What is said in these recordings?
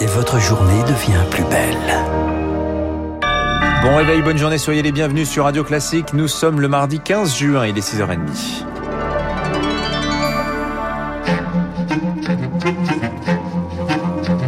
et votre journée devient plus belle. Bon réveil, bonne journée, soyez les bienvenus sur Radio Classique. Nous sommes le mardi 15 juin, il est 6h30.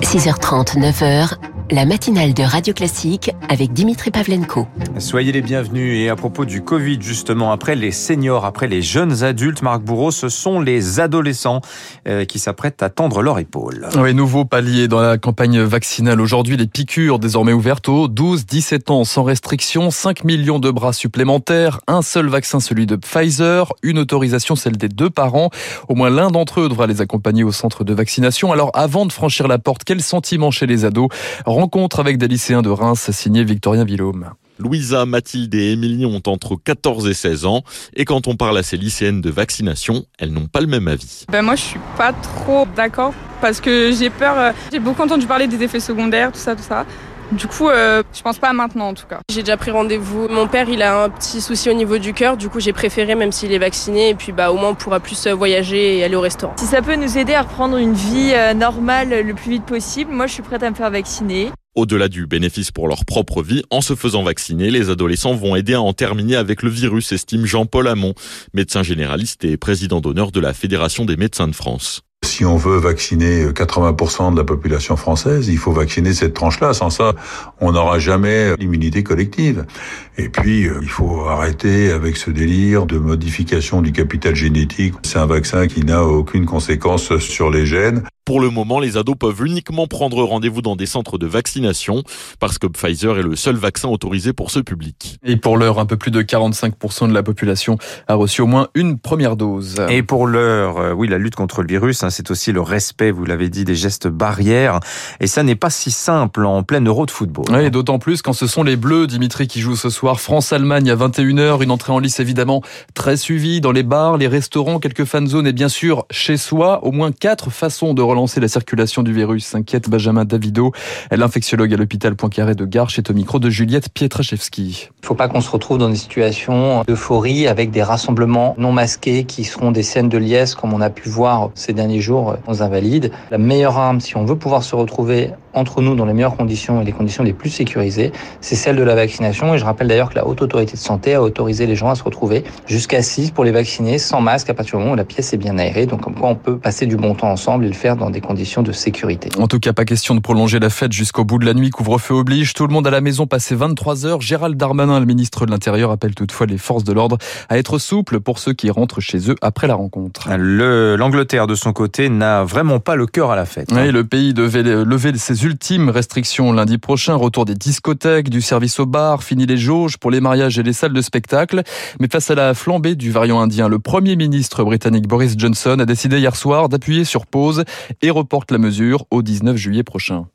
6h30, 9h, la matinale de Radio Classique avec Dimitri Pavlenko. Soyez les bienvenus. Et à propos du Covid, justement, après les seniors, après les jeunes adultes, Marc Bourreau, ce sont les adolescents euh, qui s'apprêtent à tendre leur épaule. Oui, nouveau palier dans la campagne vaccinale. Aujourd'hui, les piqûres désormais ouvertes aux 12-17 ans sans restriction, 5 millions de bras supplémentaires, un seul vaccin, celui de Pfizer, une autorisation, celle des deux parents. Au moins l'un d'entre eux devra les accompagner au centre de vaccination. Alors, avant de franchir la porte, quel sentiment chez les ados? Rencontre avec des lycéens de Reims, signé Victorien Villaume. Louisa, Mathilde et Émilie ont entre 14 et 16 ans. Et quand on parle à ces lycéennes de vaccination, elles n'ont pas le même avis. Ben moi, je suis pas trop d'accord parce que j'ai peur. Euh, j'ai beaucoup entendu parler des effets secondaires, tout ça, tout ça. Du coup, euh, je pense pas maintenant en tout cas. J'ai déjà pris rendez-vous. Mon père, il a un petit souci au niveau du cœur. Du coup, j'ai préféré, même s'il est vacciné. Et puis, bah, au moins, on pourra plus euh, voyager et aller au restaurant. Si ça peut nous aider à reprendre une vie normale le plus vite possible, moi, je suis prête à me faire vacciner. Au-delà du bénéfice pour leur propre vie, en se faisant vacciner, les adolescents vont aider à en terminer avec le virus, estime Jean-Paul Hamon, médecin généraliste et président d'honneur de la Fédération des médecins de France. Si on veut vacciner 80% de la population française, il faut vacciner cette tranche-là. Sans ça, on n'aura jamais l'immunité collective. Et puis, euh, il faut arrêter avec ce délire de modification du capital génétique. C'est un vaccin qui n'a aucune conséquence sur les gènes. Pour le moment, les ados peuvent uniquement prendre rendez-vous dans des centres de vaccination parce que Pfizer est le seul vaccin autorisé pour ce public. Et pour l'heure, un peu plus de 45% de la population a reçu au moins une première dose. Et pour l'heure, euh, oui, la lutte contre le virus, hein, c'est aussi le respect, vous l'avez dit, des gestes barrières. Et ça n'est pas si simple en plein euro de football. Oui, d'autant plus quand ce sont les Bleus, Dimitri, qui jouent ce soir. France-Allemagne à 21h, une entrée en lice évidemment très suivie dans les bars, les restaurants, quelques fan zones et bien sûr chez soi. Au moins quatre façons de relancer la circulation du virus, s'inquiète Benjamin Davido, l'infectiologue à l'hôpital Poincaré de Garches, est au micro de Juliette Pietraszewski. Il ne faut pas qu'on se retrouve dans des situations d'euphorie avec des rassemblements non masqués qui seront des scènes de liesse comme on a pu voir ces derniers jours aux Invalides. La meilleure arme, si on veut pouvoir se retrouver entre nous dans les meilleures conditions et les conditions les plus sécurisées, c'est celle de la vaccination. Et je rappelle d'ailleurs que la Haute Autorité de Santé a autorisé les gens à se retrouver jusqu'à 6 pour les vacciner sans masque à partir du moment où la pièce est bien aérée. Donc comme quoi on peut passer du bon temps ensemble et le faire dans des conditions de sécurité. En tout cas, pas question de prolonger la fête jusqu'au bout de la nuit. Couvre-feu oblige. Tout le monde à la maison passé 23 heures. Gérald Darmanin, le ministre de l'Intérieur, appelle toutefois les forces de l'ordre à être souples pour ceux qui rentrent chez eux après la rencontre. L'Angleterre, de son côté, n'a vraiment pas le cœur à la fête. Oui, le pays devait lever ses ultimes restrictions lundi prochain. Retour des discothèques, du service au bar, fini les jauges pour les mariages et les salles de spectacle. Mais face à la flambée du variant indien, le Premier ministre britannique Boris Johnson a décidé hier soir d'appuyer sur pause et reporte la mesure au 19 juillet prochain.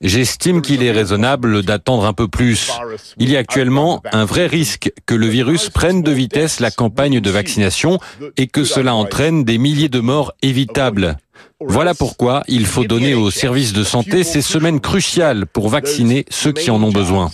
J'estime qu'il est raisonnable d'attendre un peu plus. Il y a actuellement un vrai risque que le virus prenne de vitesse la campagne de vaccination et que cela entraîne des milliers de morts évitables. Voilà pourquoi il faut donner aux services de santé ces semaines cruciales pour vacciner ceux qui en ont besoin.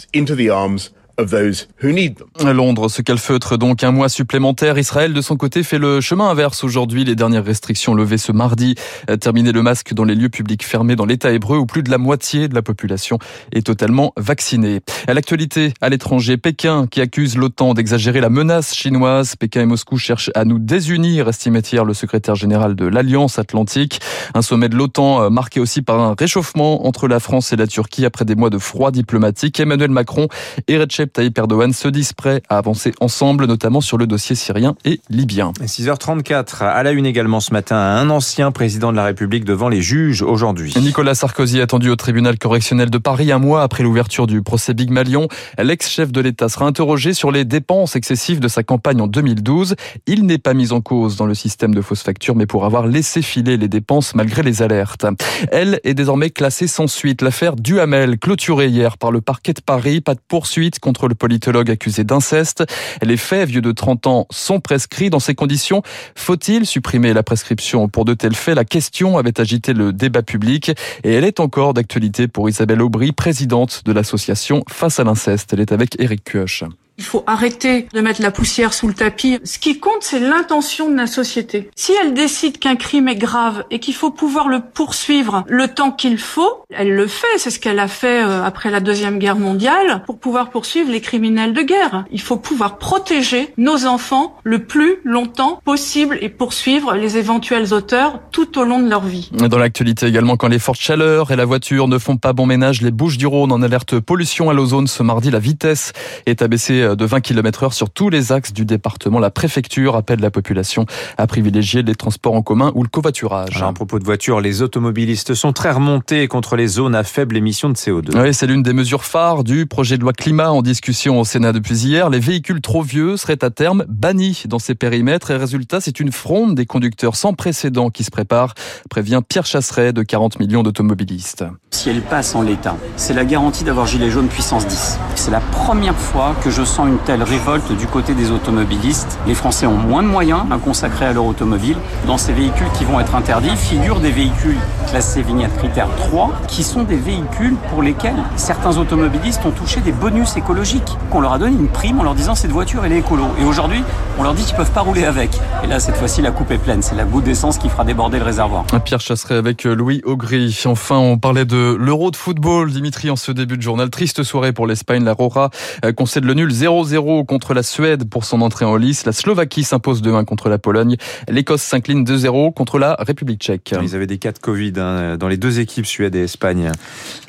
Londres se calfeutre donc un mois supplémentaire. Israël, de son côté, fait le chemin inverse aujourd'hui. Les dernières restrictions levées ce mardi. Terminer le masque dans les lieux publics fermés dans l'État hébreu où plus de la moitié de la population est totalement vaccinée. À l'actualité, à l'étranger, Pékin qui accuse l'OTAN d'exagérer la menace chinoise. Pékin et Moscou cherchent à nous désunir, estimait hier le secrétaire général de l'Alliance Atlantique. Un sommet de l'OTAN euh, marqué aussi par un réchauffement entre la France et la Turquie après des mois de froid diplomatique. Emmanuel Macron et Recep Recep Tayyip Erdogan se disent prêts à avancer ensemble, notamment sur le dossier syrien et libyen. 6h34, à la une également ce matin, un ancien président de la République devant les juges aujourd'hui. Nicolas Sarkozy attendu au tribunal correctionnel de Paris un mois après l'ouverture du procès Big Malion. L'ex-chef de l'État sera interrogé sur les dépenses excessives de sa campagne en 2012. Il n'est pas mis en cause dans le système de fausses factures, mais pour avoir laissé filer les dépenses malgré les alertes. Elle est désormais classée sans suite. L'affaire Duhamel, clôturée hier par le parquet de Paris, pas de poursuite contre le politologue accusé d'inceste. Les faits, vieux de 30 ans, sont prescrits. Dans ces conditions, faut-il supprimer la prescription pour de tels faits? La question avait agité le débat public et elle est encore d'actualité pour Isabelle Aubry, présidente de l'association Face à l'inceste. Elle est avec Eric Kioch. Il faut arrêter de mettre la poussière sous le tapis. Ce qui compte, c'est l'intention de la société. Si elle décide qu'un crime est grave et qu'il faut pouvoir le poursuivre le temps qu'il faut, elle le fait. C'est ce qu'elle a fait euh, après la Deuxième Guerre mondiale pour pouvoir poursuivre les criminels de guerre. Il faut pouvoir protéger nos enfants le plus longtemps possible et poursuivre les éventuels auteurs tout au long de leur vie. Dans l'actualité également, quand les fortes chaleurs et la voiture ne font pas bon ménage, les Bouches du Rhône en alerte pollution à l'ozone ce mardi. La vitesse est abaissée de 20 km heure sur tous les axes du département. La préfecture appelle la population à privilégier les transports en commun ou le covoiturage. Alors, à propos de voitures, les automobilistes sont très remontés contre les zones à faible émission de CO2. Oui, c'est l'une des mesures phares du projet de loi climat en discussion au Sénat depuis hier. Les véhicules trop vieux seraient à terme bannis dans ces périmètres et résultat, c'est une fronde des conducteurs sans précédent qui se prépare, prévient Pierre Chasseret de 40 millions d'automobilistes. Si elle passe en l'état, c'est la garantie d'avoir gilet jaune puissance 10. C'est la première fois que je sens une telle révolte du côté des automobilistes. Les Français ont moins de moyens à consacrer à leur automobile. Dans ces véhicules qui vont être interdits figurent des véhicules classés vignette critère 3 qui sont des véhicules pour lesquels certains automobilistes ont touché des bonus écologiques. Qu'on leur a donné une prime en leur disant cette voiture elle est écolo. Et aujourd'hui, on leur dit qu'ils peuvent pas rouler avec. Et là, cette fois-ci, la coupe est pleine. C'est la goutte d'essence qui fera déborder le réservoir. Pierre Chasseret avec Louis Augry. Enfin, on parlait de l'Euro de football. Dimitri, en ce début de journal, triste soirée pour l'Espagne. Rora concède le nul 0-0 contre la Suède pour son entrée en lice. La Slovaquie s'impose 2-1 contre la Pologne. L'Écosse s'incline 2-0 contre la République tchèque. Ils avaient des cas de Covid hein, dans les deux équipes, Suède et Espagne.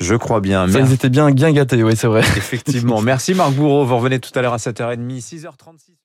Je crois bien. Ça, ils étaient bien, bien gâtés, oui, c'est vrai. Effectivement. Merci Marc Bourreau. Vous revenez tout à l'heure à 7h30, 6h36.